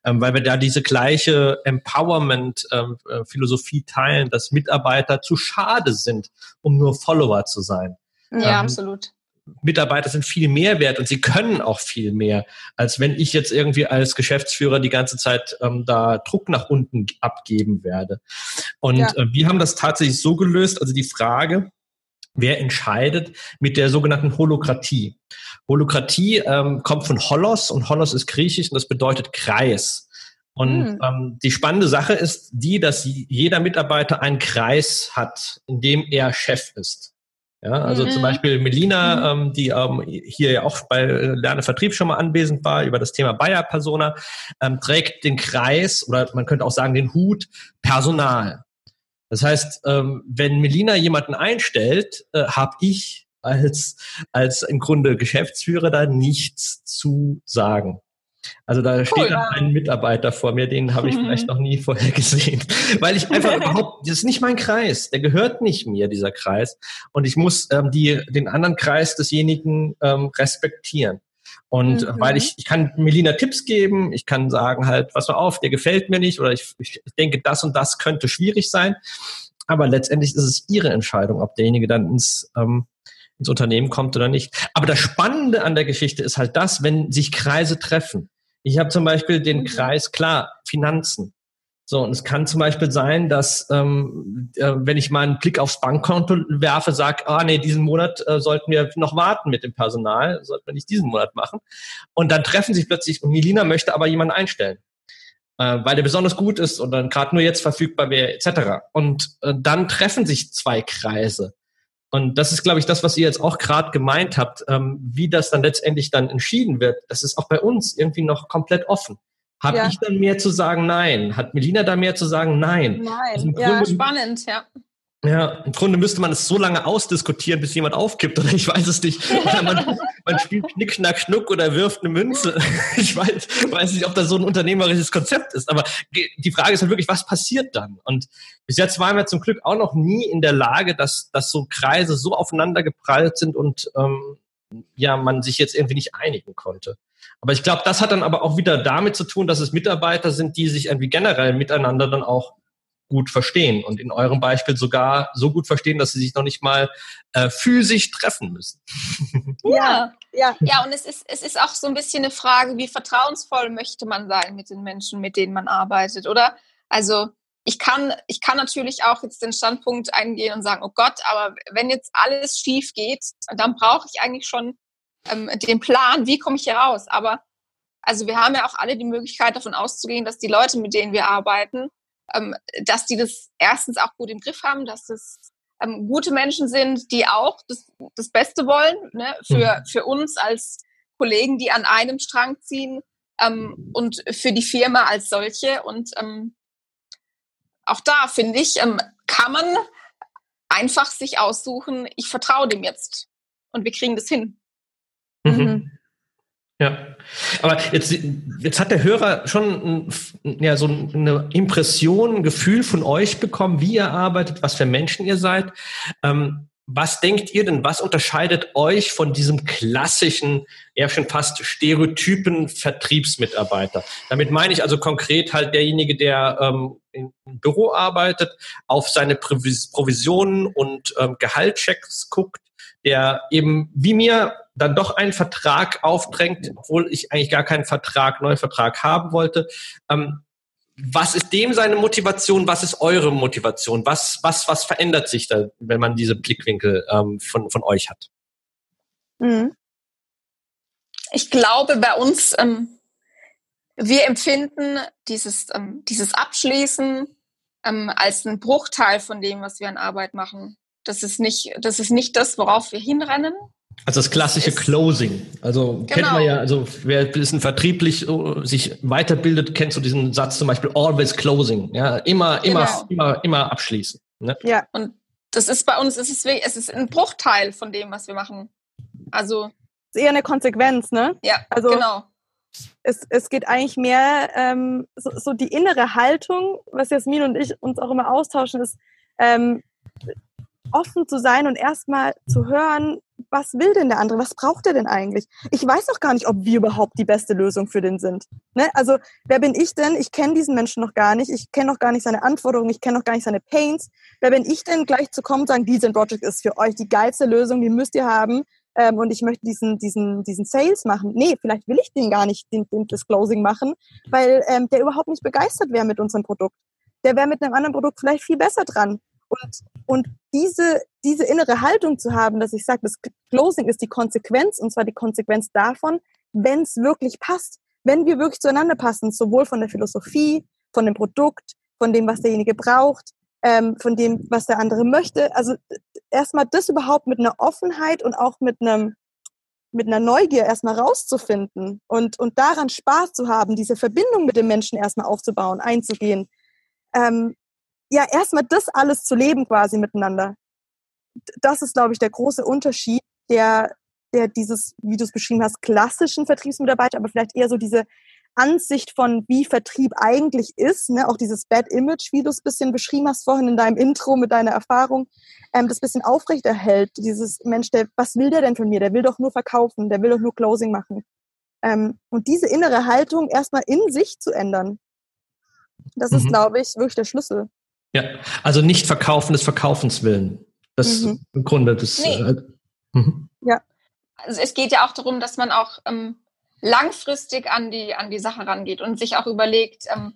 ähm, weil wir da diese gleiche Empowerment-Philosophie ähm, äh, teilen, dass Mitarbeiter zu schade sind, um nur Follower zu sein. Ja, ähm, absolut. Mitarbeiter sind viel mehr wert und sie können auch viel mehr, als wenn ich jetzt irgendwie als Geschäftsführer die ganze Zeit ähm, da Druck nach unten abgeben werde. Und ja. äh, wir haben das tatsächlich so gelöst, also die Frage, wer entscheidet mit der sogenannten Holokratie. Holokratie ähm, kommt von Holos und Holos ist griechisch und das bedeutet Kreis. Und hm. ähm, die spannende Sache ist die, dass jeder Mitarbeiter einen Kreis hat, in dem er Chef ist. Ja, also mhm. zum Beispiel Melina, mhm. ähm, die ähm, hier ja auch bei Lerne Vertrieb schon mal anwesend war, über das Thema Bayer Persona, ähm, trägt den Kreis oder man könnte auch sagen den Hut Personal. Das heißt, ähm, wenn Melina jemanden einstellt, äh, habe ich als, als im Grunde Geschäftsführer da nichts zu sagen. Also da cool, steht dann ein Mitarbeiter vor mir, den habe ich vielleicht noch nie vorher gesehen, weil ich einfach überhaupt, das ist nicht mein Kreis, der gehört nicht mir, dieser Kreis, und ich muss ähm, die, den anderen Kreis desjenigen ähm, respektieren. Und mhm. weil ich, ich kann Melina Tipps geben, ich kann sagen halt, was war auf, der gefällt mir nicht oder ich, ich denke, das und das könnte schwierig sein. Aber letztendlich ist es ihre Entscheidung, ob derjenige dann ins, ähm, ins Unternehmen kommt oder nicht. Aber das Spannende an der Geschichte ist halt das, wenn sich Kreise treffen. Ich habe zum Beispiel den mhm. Kreis, klar, Finanzen. So, und es kann zum Beispiel sein, dass ähm, äh, wenn ich mal einen Blick aufs Bankkonto werfe, sage, ah nee, diesen Monat äh, sollten wir noch warten mit dem Personal, sollten wir nicht diesen Monat machen. Und dann treffen sich plötzlich, und Milina möchte aber jemanden einstellen, äh, weil der besonders gut ist und dann gerade nur jetzt verfügbar wäre, etc. Und äh, dann treffen sich zwei Kreise. Und das ist, glaube ich, das, was ihr jetzt auch gerade gemeint habt, ähm, wie das dann letztendlich dann entschieden wird. Das ist auch bei uns irgendwie noch komplett offen. Habe ja. ich dann mehr zu sagen? Nein. Hat Melina da mehr zu sagen? Nein. Nein. Also ja, spannend, ja. Ja, im Grunde müsste man es so lange ausdiskutieren, bis jemand aufkippt, oder ich weiß es nicht. Oder man, man spielt Knick, Schnack, Schnuck oder wirft eine Münze. Ich weiß, weiß nicht, ob das so ein unternehmerisches Konzept ist. Aber die Frage ist halt wirklich, was passiert dann? Und bis jetzt waren wir zum Glück auch noch nie in der Lage, dass, dass so Kreise so aufeinander geprallt sind und ähm, ja, man sich jetzt irgendwie nicht einigen konnte. Aber ich glaube, das hat dann aber auch wieder damit zu tun, dass es Mitarbeiter sind, die sich irgendwie generell miteinander dann auch gut verstehen und in eurem Beispiel sogar so gut verstehen, dass sie sich noch nicht mal äh, physisch treffen müssen. Ja, ja. Ja, und es ist, es ist auch so ein bisschen eine Frage, wie vertrauensvoll möchte man sein mit den Menschen, mit denen man arbeitet, oder? Also ich kann, ich kann natürlich auch jetzt den Standpunkt eingehen und sagen, oh Gott, aber wenn jetzt alles schief geht, dann brauche ich eigentlich schon ähm, den Plan, wie komme ich hier raus. Aber also wir haben ja auch alle die Möglichkeit davon auszugehen, dass die Leute, mit denen wir arbeiten, dass die das erstens auch gut im Griff haben, dass es ähm, gute Menschen sind, die auch das, das Beste wollen ne, für, mhm. für uns als Kollegen, die an einem Strang ziehen ähm, und für die Firma als solche. Und ähm, auch da, finde ich, ähm, kann man einfach sich aussuchen, ich vertraue dem jetzt und wir kriegen das hin. Mhm. Ja, aber jetzt, jetzt hat der Hörer schon ja, so eine Impression, ein Gefühl von euch bekommen, wie ihr arbeitet, was für Menschen ihr seid. Ähm, was denkt ihr denn, was unterscheidet euch von diesem klassischen, ja schon fast stereotypen Vertriebsmitarbeiter? Damit meine ich also konkret halt derjenige, der ähm, im Büro arbeitet, auf seine Provisionen und ähm, Gehaltschecks guckt, der eben wie mir dann doch einen Vertrag aufdrängt, obwohl ich eigentlich gar keinen Vertrag, neuen Vertrag haben wollte. Ähm, was ist dem seine Motivation? Was ist eure Motivation? Was, was, was verändert sich da, wenn man diese Blickwinkel ähm, von, von euch hat? Mhm. Ich glaube, bei uns, ähm, wir empfinden dieses, ähm, dieses Abschließen ähm, als einen Bruchteil von dem, was wir an Arbeit machen. Das ist nicht, das ist nicht das, worauf wir hinrennen. Also das klassische das Closing. Also genau. kennt man ja, also wer ein bisschen vertrieblich uh, sich weiterbildet, kennt so diesen Satz zum Beispiel always closing. Ja, immer, immer, genau. immer, immer abschließen. Ne? Ja, und das ist bei uns, es ist, es ist ein Bruchteil von dem, was wir machen. Also. Es ist eher eine Konsequenz, ne? Ja, also, genau. Es, es geht eigentlich mehr ähm, so, so die innere Haltung, was Jasmin und ich uns auch immer austauschen, ist, ähm, offen zu sein und erstmal zu hören, was will denn der andere? Was braucht er denn eigentlich? Ich weiß auch gar nicht, ob wir überhaupt die beste Lösung für den sind. Ne? Also, wer bin ich denn? Ich kenne diesen Menschen noch gar nicht. Ich kenne noch gar nicht seine Anforderungen. Ich kenne noch gar nicht seine Pains. Wer bin ich denn, gleich zu kommen und sagen, diesen Project ist für euch die geilste Lösung, die müsst ihr haben. Ähm, und ich möchte diesen, diesen, diesen Sales machen. Nee, vielleicht will ich den gar nicht, den, den das Closing machen, weil ähm, der überhaupt nicht begeistert wäre mit unserem Produkt. Der wäre mit einem anderen Produkt vielleicht viel besser dran. Und, und diese, diese innere Haltung zu haben, dass ich sage, das Closing ist die Konsequenz, und zwar die Konsequenz davon, wenn es wirklich passt, wenn wir wirklich zueinander passen, sowohl von der Philosophie, von dem Produkt, von dem, was derjenige braucht, ähm, von dem, was der andere möchte. Also erstmal das überhaupt mit einer Offenheit und auch mit einem mit einer Neugier erstmal rauszufinden und, und daran Spaß zu haben, diese Verbindung mit dem Menschen erstmal aufzubauen, einzugehen. Ähm, ja, erstmal das alles zu leben quasi miteinander. Das ist, glaube ich, der große Unterschied, der, der dieses, wie du es beschrieben hast, klassischen Vertriebsmitarbeiter, aber vielleicht eher so diese Ansicht von, wie Vertrieb eigentlich ist, ne? auch dieses Bad Image, wie du es bisschen beschrieben hast vorhin in deinem Intro mit deiner Erfahrung, ähm, das bisschen aufrechterhält. Dieses Mensch, der, was will der denn von mir? Der will doch nur verkaufen, der will doch nur Closing machen. ähm, und diese innere Haltung erstmal in sich zu ändern, das mhm. ist, glaube ich, wirklich der Schlüssel. Ja, also nicht verkaufen des Verkaufens willen. Das mhm. im Grunde das. Nee. Äh, mhm. Ja. Also es geht ja auch darum, dass man auch ähm, langfristig an die an die Sache rangeht und sich auch überlegt. Ähm,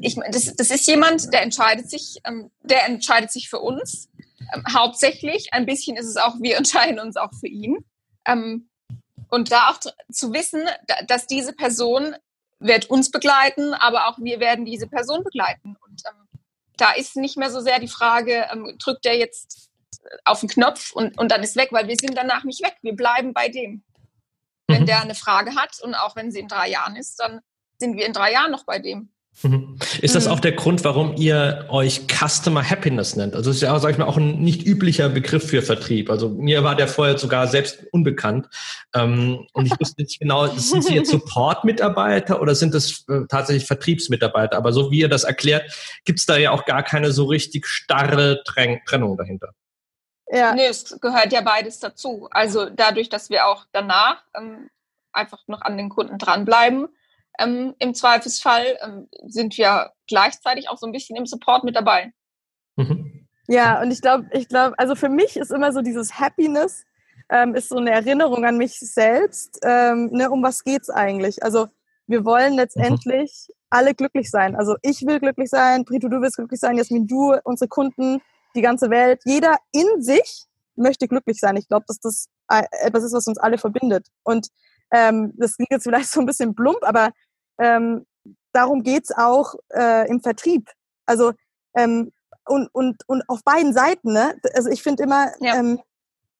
ich, das, das ist jemand, der entscheidet sich, ähm, der entscheidet sich für uns ähm, hauptsächlich. Ein bisschen ist es auch, wir entscheiden uns auch für ihn. Ähm, und da auch zu wissen, dass diese Person wird uns begleiten, aber auch wir werden diese Person begleiten. Und ähm, da ist nicht mehr so sehr die Frage, ähm, drückt er jetzt auf den Knopf und, und dann ist weg, weil wir sind danach nicht weg. Wir bleiben bei dem. Wenn mhm. der eine Frage hat und auch wenn sie in drei Jahren ist, dann sind wir in drei Jahren noch bei dem. Mhm. Ist das mhm. auch der Grund, warum ihr euch Customer Happiness nennt? Also das ist ja, sag ich mal, auch ein nicht üblicher Begriff für Vertrieb. Also mir war der vorher sogar selbst unbekannt. Ähm, und ich wusste nicht genau, sind Sie jetzt Support-Mitarbeiter oder sind das äh, tatsächlich Vertriebsmitarbeiter? Aber so wie ihr das erklärt, gibt es da ja auch gar keine so richtig starre Trennung dahinter. Ja. Nee, es gehört ja beides dazu. Also dadurch, dass wir auch danach ähm, einfach noch an den Kunden dranbleiben, ähm, Im Zweifelsfall ähm, sind wir gleichzeitig auch so ein bisschen im Support mit dabei. Mhm. Ja, und ich glaube, ich glaube, also für mich ist immer so dieses Happiness, ähm, ist so eine Erinnerung an mich selbst. Ähm, ne, um was geht's eigentlich? Also wir wollen letztendlich mhm. alle glücklich sein. Also ich will glücklich sein, Brito, du willst glücklich sein, Jasmin, du, unsere Kunden, die ganze Welt. Jeder in sich möchte glücklich sein. Ich glaube, dass das äh, etwas ist, was uns alle verbindet. Und ähm, das klingt jetzt vielleicht so ein bisschen plump, aber ähm, darum geht's auch äh, im Vertrieb. Also ähm, und, und, und auf beiden Seiten, ne? Also ich finde immer, ja. ähm,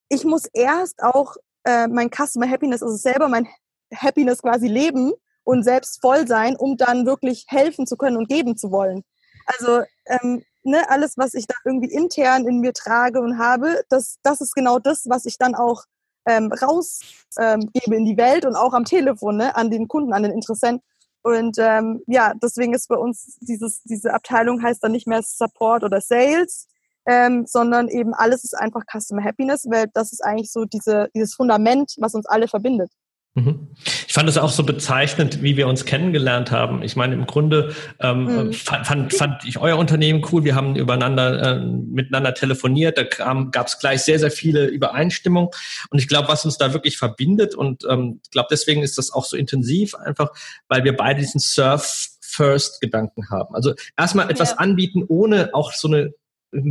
ich muss erst auch äh, mein Customer Happiness, also selber mein Happiness quasi leben und selbst voll sein, um dann wirklich helfen zu können und geben zu wollen. Also ähm, ne, alles, was ich da irgendwie intern in mir trage und habe, das, das ist genau das, was ich dann auch ähm, rausgebe ähm, in die Welt und auch am Telefon, ne, an den Kunden, an den Interessenten. Und ähm, ja, deswegen ist bei uns dieses, diese Abteilung heißt dann nicht mehr Support oder Sales, ähm, sondern eben alles ist einfach Customer Happiness, weil das ist eigentlich so diese, dieses Fundament, was uns alle verbindet. Mhm. Ich fand es auch so bezeichnend, wie wir uns kennengelernt haben. Ich meine, im Grunde ähm, mhm. fand, fand ich euer Unternehmen cool. Wir haben übereinander äh, miteinander telefoniert. Da gab es gleich sehr, sehr viele Übereinstimmungen. Und ich glaube, was uns da wirklich verbindet und ähm, ich glaube, deswegen ist das auch so intensiv, einfach weil wir beide diesen Surf First Gedanken haben. Also erstmal etwas ja. anbieten, ohne auch so eine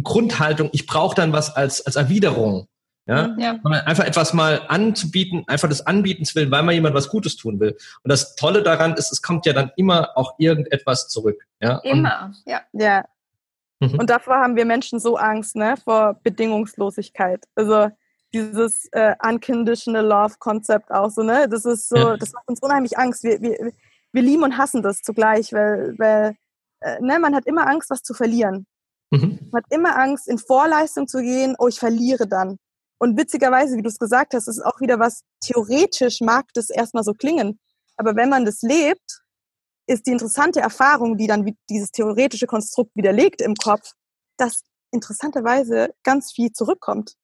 Grundhaltung, ich brauche dann was als, als Erwiderung. Ja? ja. Einfach etwas mal anzubieten, einfach des Anbietens willen, weil man jemand was Gutes tun will. Und das Tolle daran ist, es kommt ja dann immer auch irgendetwas zurück. Ja? Immer, Und, ja. Ja. Mhm. Und davor haben wir Menschen so Angst, ne, vor Bedingungslosigkeit. Also dieses äh, unconditional love Konzept auch so, ne? Das ist so, ja. das macht uns unheimlich Angst. Wir, wir, wir lieben und hassen das zugleich, weil, weil äh, ne, man hat immer Angst, was zu verlieren. Mhm. Man hat immer Angst, in Vorleistung zu gehen, oh, ich verliere dann. Und witzigerweise, wie du es gesagt hast, ist auch wieder was, theoretisch mag das erstmal so klingen. Aber wenn man das lebt, ist die interessante Erfahrung, die dann dieses theoretische Konstrukt widerlegt im Kopf, dass interessanterweise ganz viel zurückkommt.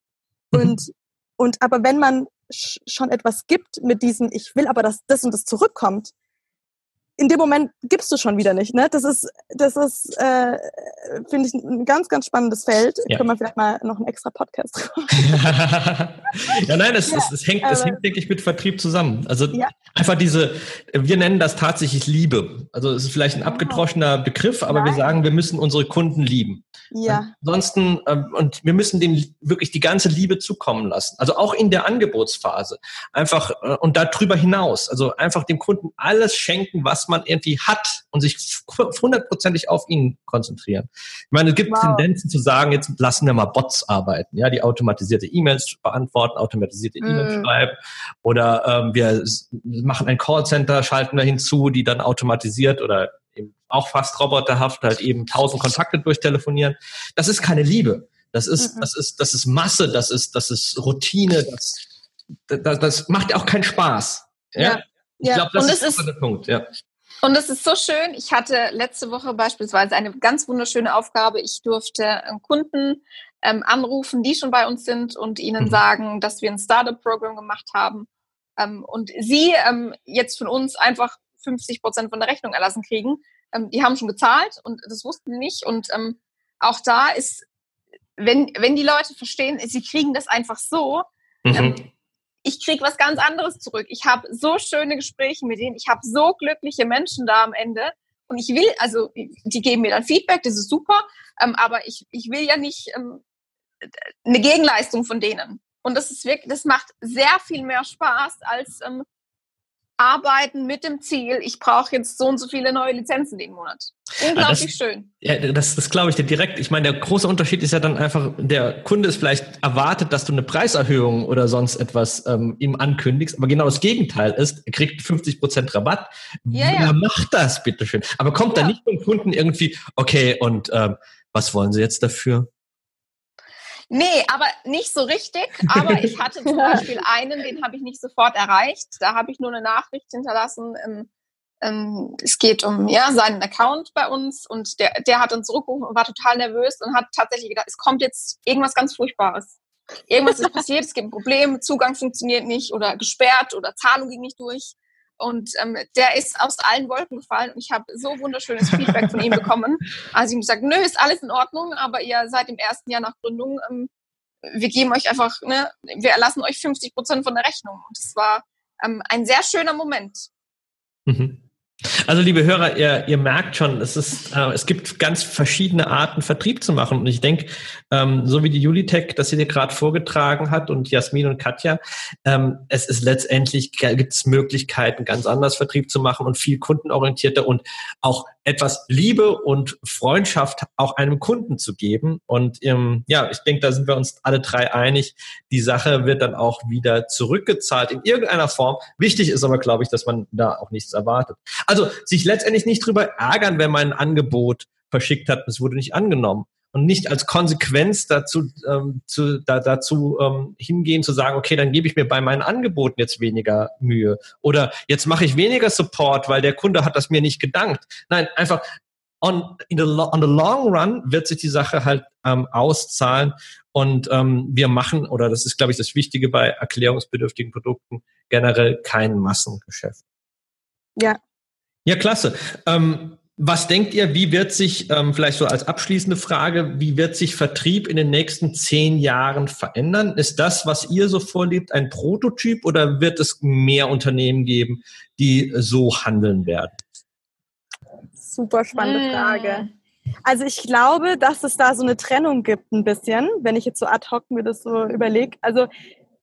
Mhm. Und, und aber wenn man schon etwas gibt mit diesem, ich will aber, dass das und das zurückkommt, in dem Moment gibst du schon wieder nicht. Ne? Das ist, das ist, äh, finde ich, ein ganz, ganz spannendes Feld. Ja. Können wir vielleicht mal noch einen extra Podcast ja, nein, es, ja, es, es hängt, es hängt, denke ich, mit Vertrieb zusammen. Also ja. einfach diese, wir nennen das tatsächlich Liebe. Also es ist vielleicht ein abgedroschener Begriff, aber nein. wir sagen, wir müssen unsere Kunden lieben. Ja. Ansonsten, ähm, und wir müssen denen wirklich die ganze Liebe zukommen lassen. Also auch in der Angebotsphase. Einfach, äh, und darüber hinaus. Also einfach dem Kunden alles schenken, was man irgendwie hat und sich hundertprozentig auf ihn konzentrieren. Ich meine, es gibt wow. Tendenzen zu sagen, jetzt lassen wir mal Bots arbeiten, ja, die automatisierte E-Mails beantworten, automatisierte mm. E-Mails schreiben oder ähm, wir machen ein Callcenter, schalten wir hinzu, die dann automatisiert oder eben auch fast roboterhaft halt eben tausend Kontakte durchtelefonieren. Das ist keine Liebe. Das ist, mhm. das ist, das ist Masse, das ist, das ist Routine, das, das, das macht auch keinen Spaß. Ja. ja. Ich ja. glaube, das, das ist, ist der Punkt, ja. Und es ist so schön. Ich hatte letzte Woche beispielsweise eine ganz wunderschöne Aufgabe. Ich durfte Kunden ähm, anrufen, die schon bei uns sind und ihnen mhm. sagen, dass wir ein Startup-Programm gemacht haben ähm, und sie ähm, jetzt von uns einfach 50 Prozent von der Rechnung erlassen kriegen, ähm, die haben schon gezahlt und das wussten die nicht. Und ähm, auch da ist, wenn, wenn die Leute verstehen, sie kriegen das einfach so, mhm. Ich krieg was ganz anderes zurück. Ich habe so schöne Gespräche mit denen, ich habe so glückliche Menschen da am Ende. Und ich will, also die geben mir dann Feedback, das ist super, ähm, aber ich, ich will ja nicht ähm, eine Gegenleistung von denen. Und das ist wirklich, das macht sehr viel mehr Spaß als ähm, arbeiten mit dem Ziel, ich brauche jetzt so und so viele neue Lizenzen den Monat. Unglaublich das, schön. Ja, das, das glaube ich dir direkt. Ich meine, der große Unterschied ist ja dann einfach, der Kunde ist vielleicht erwartet, dass du eine Preiserhöhung oder sonst etwas ähm, ihm ankündigst, aber genau das Gegenteil ist, er kriegt 50 Prozent Rabatt. Ja, ja. macht das, bitteschön. Aber kommt ja. da nicht vom Kunden irgendwie, okay, und ähm, was wollen Sie jetzt dafür? Nee, aber nicht so richtig. Aber ich hatte zum Beispiel einen, den habe ich nicht sofort erreicht. Da habe ich nur eine Nachricht hinterlassen. Ähm, ähm, es geht um ja, seinen Account bei uns und der, der hat uns zurückgerufen und war total nervös und hat tatsächlich gedacht, es kommt jetzt irgendwas ganz Furchtbares. Irgendwas ist passiert, es gibt ein Problem, Zugang funktioniert nicht oder gesperrt oder Zahlung ging nicht durch. Und ähm, der ist aus allen Wolken gefallen und ich habe so wunderschönes Feedback von ihm bekommen. Also ich ihm gesagt, nö, ist alles in Ordnung, aber ihr seid im ersten Jahr nach Gründung, ähm, wir geben euch einfach, ne, wir erlassen euch 50 Prozent von der Rechnung. Und das war ähm, ein sehr schöner Moment. Mhm. Also liebe Hörer, ihr, ihr merkt schon, es ist, äh, es gibt ganz verschiedene Arten, Vertrieb zu machen. Und ich denke, ähm, so wie die Julitech, das sie dir gerade vorgetragen hat und Jasmin und Katja, ähm, es ist letztendlich gibt es Möglichkeiten, ganz anders Vertrieb zu machen und viel kundenorientierter und auch etwas Liebe und Freundschaft auch einem Kunden zu geben. Und ähm, ja, ich denke, da sind wir uns alle drei einig. Die Sache wird dann auch wieder zurückgezahlt in irgendeiner Form. Wichtig ist aber, glaube ich, dass man da auch nichts erwartet. Also sich letztendlich nicht drüber ärgern, wenn man ein Angebot verschickt hat, es wurde nicht angenommen und nicht als Konsequenz dazu, ähm, zu, da, dazu ähm, hingehen zu sagen, okay, dann gebe ich mir bei meinen Angeboten jetzt weniger Mühe oder jetzt mache ich weniger Support, weil der Kunde hat das mir nicht gedankt. Nein, einfach on, in the, on the long run wird sich die Sache halt ähm, auszahlen und ähm, wir machen, oder das ist, glaube ich, das Wichtige bei erklärungsbedürftigen Produkten, generell kein Massengeschäft. Ja. Ja, klasse. Ähm, was denkt ihr, wie wird sich, ähm, vielleicht so als abschließende Frage, wie wird sich Vertrieb in den nächsten zehn Jahren verändern? Ist das, was ihr so vorlebt, ein Prototyp oder wird es mehr Unternehmen geben, die so handeln werden? Super spannende hm. Frage. Also ich glaube, dass es da so eine Trennung gibt ein bisschen, wenn ich jetzt so ad hoc mir das so überlege. Also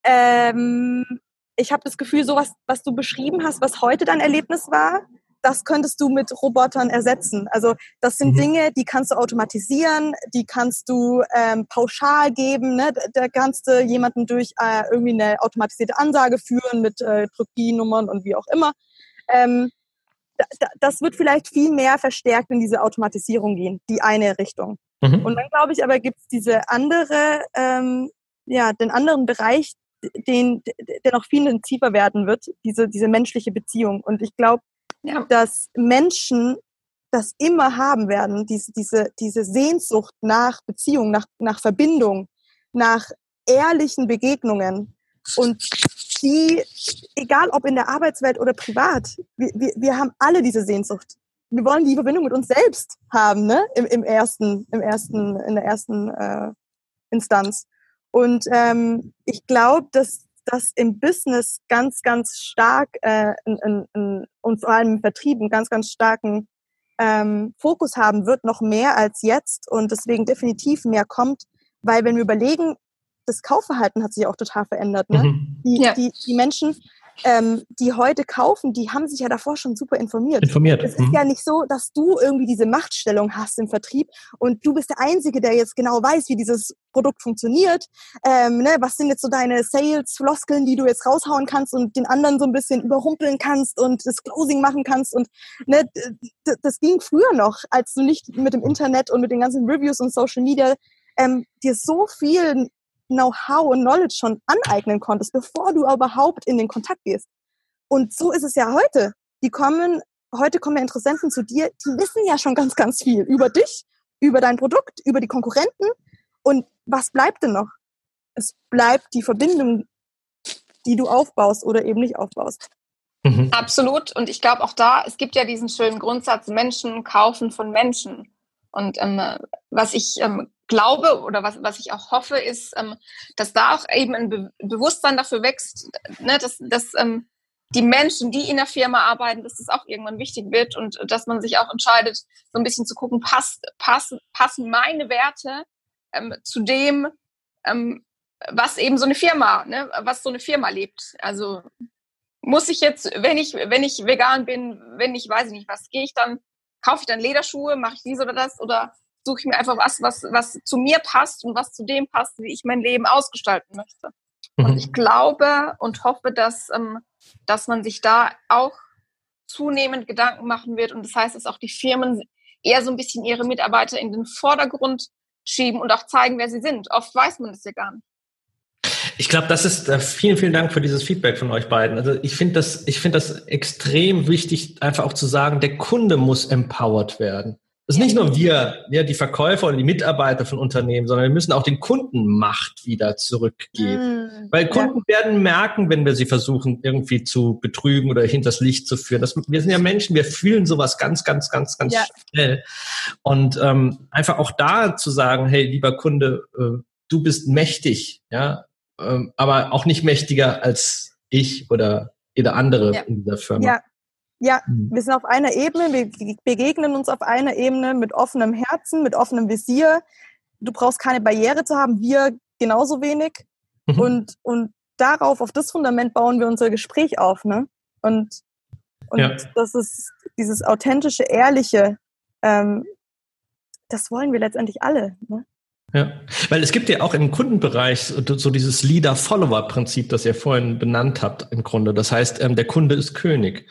ähm, ich habe das Gefühl, so was, was du beschrieben hast, was heute dein Erlebnis war, das könntest du mit Robotern ersetzen. Also das sind mhm. Dinge, die kannst du automatisieren, die kannst du ähm, pauschal geben. Ne? Da kannst du jemanden durch äh, irgendwie eine automatisierte Ansage führen mit äh, drück und wie auch immer. Ähm, das wird vielleicht viel mehr verstärkt in diese Automatisierung gehen, die eine Richtung. Mhm. Und dann glaube ich aber gibt es diese andere, ähm, ja, den anderen Bereich, den, der noch viel intensiver werden wird, diese, diese menschliche Beziehung. Und ich glaube, ja. dass Menschen das immer haben werden, diese, diese, diese Sehnsucht nach Beziehung, nach, nach Verbindung, nach ehrlichen Begegnungen. Und die, egal ob in der Arbeitswelt oder privat, wir, wir, wir haben alle diese Sehnsucht. Wir wollen die Verbindung mit uns selbst haben, ne? Im, im ersten, im ersten, in der ersten äh, Instanz. Und ähm, ich glaube, dass das im Business ganz, ganz stark äh, in, in, in, und vor allem im Vertrieb einen ganz, ganz starken ähm, Fokus haben wird, noch mehr als jetzt und deswegen definitiv mehr kommt, weil wenn wir überlegen, das Kaufverhalten hat sich auch total verändert. Ne? Mhm. Die, ja. die, die Menschen ähm, die heute kaufen, die haben sich ja davor schon super informiert. Informiert. Es ist mhm. ja nicht so, dass du irgendwie diese Machtstellung hast im Vertrieb und du bist der Einzige, der jetzt genau weiß, wie dieses Produkt funktioniert. Ähm, ne? Was sind jetzt so deine Sales-Floskeln, die du jetzt raushauen kannst und den anderen so ein bisschen überrumpeln kannst und das Closing machen kannst und ne, das ging früher noch, als du nicht mit dem Internet und mit den ganzen Reviews und Social Media ähm, dir so viel Know-how und Knowledge schon aneignen konntest, bevor du überhaupt in den Kontakt gehst. Und so ist es ja heute. Die kommen, heute kommen ja Interessenten zu dir, die wissen ja schon ganz, ganz viel über dich, über dein Produkt, über die Konkurrenten. Und was bleibt denn noch? Es bleibt die Verbindung die du aufbaust oder eben nicht aufbaust. Mhm. Absolut. Und ich glaube auch da, es gibt ja diesen schönen Grundsatz, Menschen kaufen von Menschen. Und ähm, was ich ähm, glaube oder was, was ich auch hoffe, ist, ähm, dass da auch eben ein Be Bewusstsein dafür wächst, ne, dass, dass ähm, die Menschen, die in der Firma arbeiten, dass das auch irgendwann wichtig wird und dass man sich auch entscheidet, so ein bisschen zu gucken, passt, passen, passen meine Werte ähm, zu dem, ähm, was eben so eine Firma, ne, was so eine Firma lebt. Also muss ich jetzt, wenn ich, wenn ich vegan bin, wenn ich weiß nicht was, gehe ich dann, kaufe ich dann Lederschuhe, mache ich dies oder das oder suche ich mir einfach was, was, was zu mir passt und was zu dem passt, wie ich mein Leben ausgestalten möchte. Mhm. Und ich glaube und hoffe, dass, ähm, dass man sich da auch zunehmend Gedanken machen wird. Und das heißt, dass auch die Firmen eher so ein bisschen ihre Mitarbeiter in den Vordergrund schieben und auch zeigen, wer sie sind. Oft weiß man das ja gar nicht. Ich glaube, das ist äh, vielen, vielen Dank für dieses Feedback von euch beiden. Also ich finde das, ich finde das extrem wichtig, einfach auch zu sagen, der Kunde muss empowered werden. Das ist nicht nur wir, ja, die Verkäufer oder die Mitarbeiter von Unternehmen, sondern wir müssen auch den Kunden Macht wieder zurückgeben. Mm, Weil Kunden ja. werden merken, wenn wir sie versuchen, irgendwie zu betrügen oder hinters Licht zu führen. Das, wir sind ja Menschen, wir fühlen sowas ganz, ganz, ganz, ganz ja. schnell. Und ähm, einfach auch da zu sagen, hey, lieber Kunde, äh, du bist mächtig, ja, ähm, aber auch nicht mächtiger als ich oder jeder andere ja. in dieser Firma. Ja. Ja, mhm. wir sind auf einer Ebene, wir begegnen uns auf einer Ebene mit offenem Herzen, mit offenem Visier. Du brauchst keine Barriere zu haben, wir genauso wenig. Mhm. Und, und darauf, auf das Fundament bauen wir unser Gespräch auf. Ne? Und, und ja. das ist dieses authentische, ehrliche, ähm, das wollen wir letztendlich alle. Ne? Ja, weil es gibt ja auch im Kundenbereich so dieses Leader-Follower-Prinzip, das ihr vorhin benannt habt im Grunde. Das heißt, ähm, der Kunde ist König.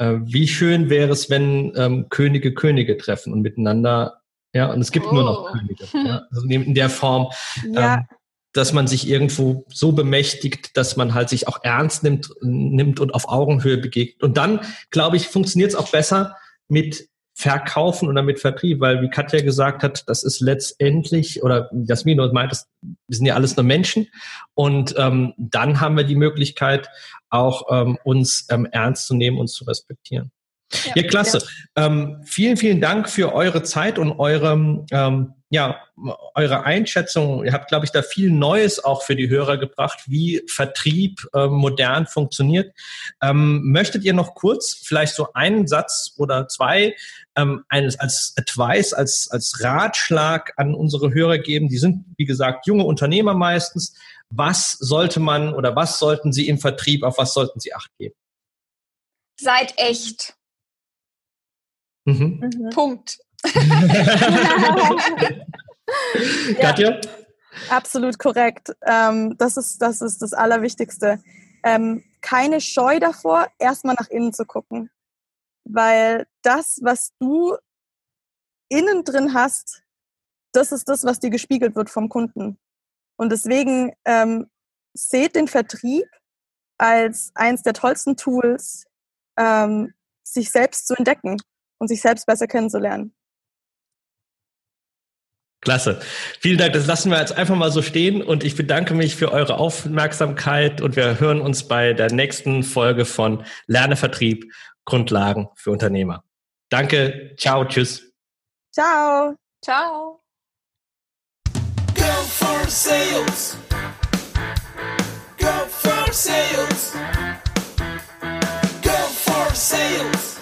Äh, wie schön wäre es, wenn ähm, Könige Könige treffen und miteinander, ja, und es gibt oh. nur noch oh. Könige. Ja, also in der Form, ja. ähm, dass man sich irgendwo so bemächtigt, dass man halt sich auch ernst nimmt, nimmt und auf Augenhöhe begegnet. Und dann, glaube ich, funktioniert es auch besser mit Verkaufen oder mit Vertrieb, weil wie Katja gesagt hat, das ist letztendlich, oder Jasmin meint, das, wir sind ja alles nur Menschen und ähm, dann haben wir die Möglichkeit, auch ähm, uns ähm, ernst zu nehmen, uns zu respektieren. Ja, ja klasse. Ja. Ähm, vielen, vielen Dank für eure Zeit und eure, ähm, ja, eure Einschätzung. Ihr habt, glaube ich, da viel Neues auch für die Hörer gebracht, wie Vertrieb ähm, modern funktioniert. Ähm, möchtet ihr noch kurz vielleicht so einen Satz oder zwei ähm, eines als Advice, als, als Ratschlag an unsere Hörer geben? Die sind, wie gesagt, junge Unternehmer meistens. Was sollte man oder was sollten sie im Vertrieb, auf was sollten sie Acht geben? Seid echt. Mhm. mhm. Punkt. Katja? absolut korrekt. Ähm, das, ist, das ist das Allerwichtigste. Ähm, keine Scheu davor, erstmal nach innen zu gucken. Weil das, was du innen drin hast, das ist das, was dir gespiegelt wird vom Kunden. Und deswegen ähm, seht den Vertrieb als eins der tollsten Tools, ähm, sich selbst zu entdecken und sich selbst besser kennenzulernen. Klasse. Vielen Dank. Das lassen wir jetzt einfach mal so stehen und ich bedanke mich für eure Aufmerksamkeit und wir hören uns bei der nächsten Folge von Lerne Vertrieb Grundlagen für Unternehmer. Danke. Ciao. Tschüss. Ciao. Ciao. for sales. Go for sales. Go for sales.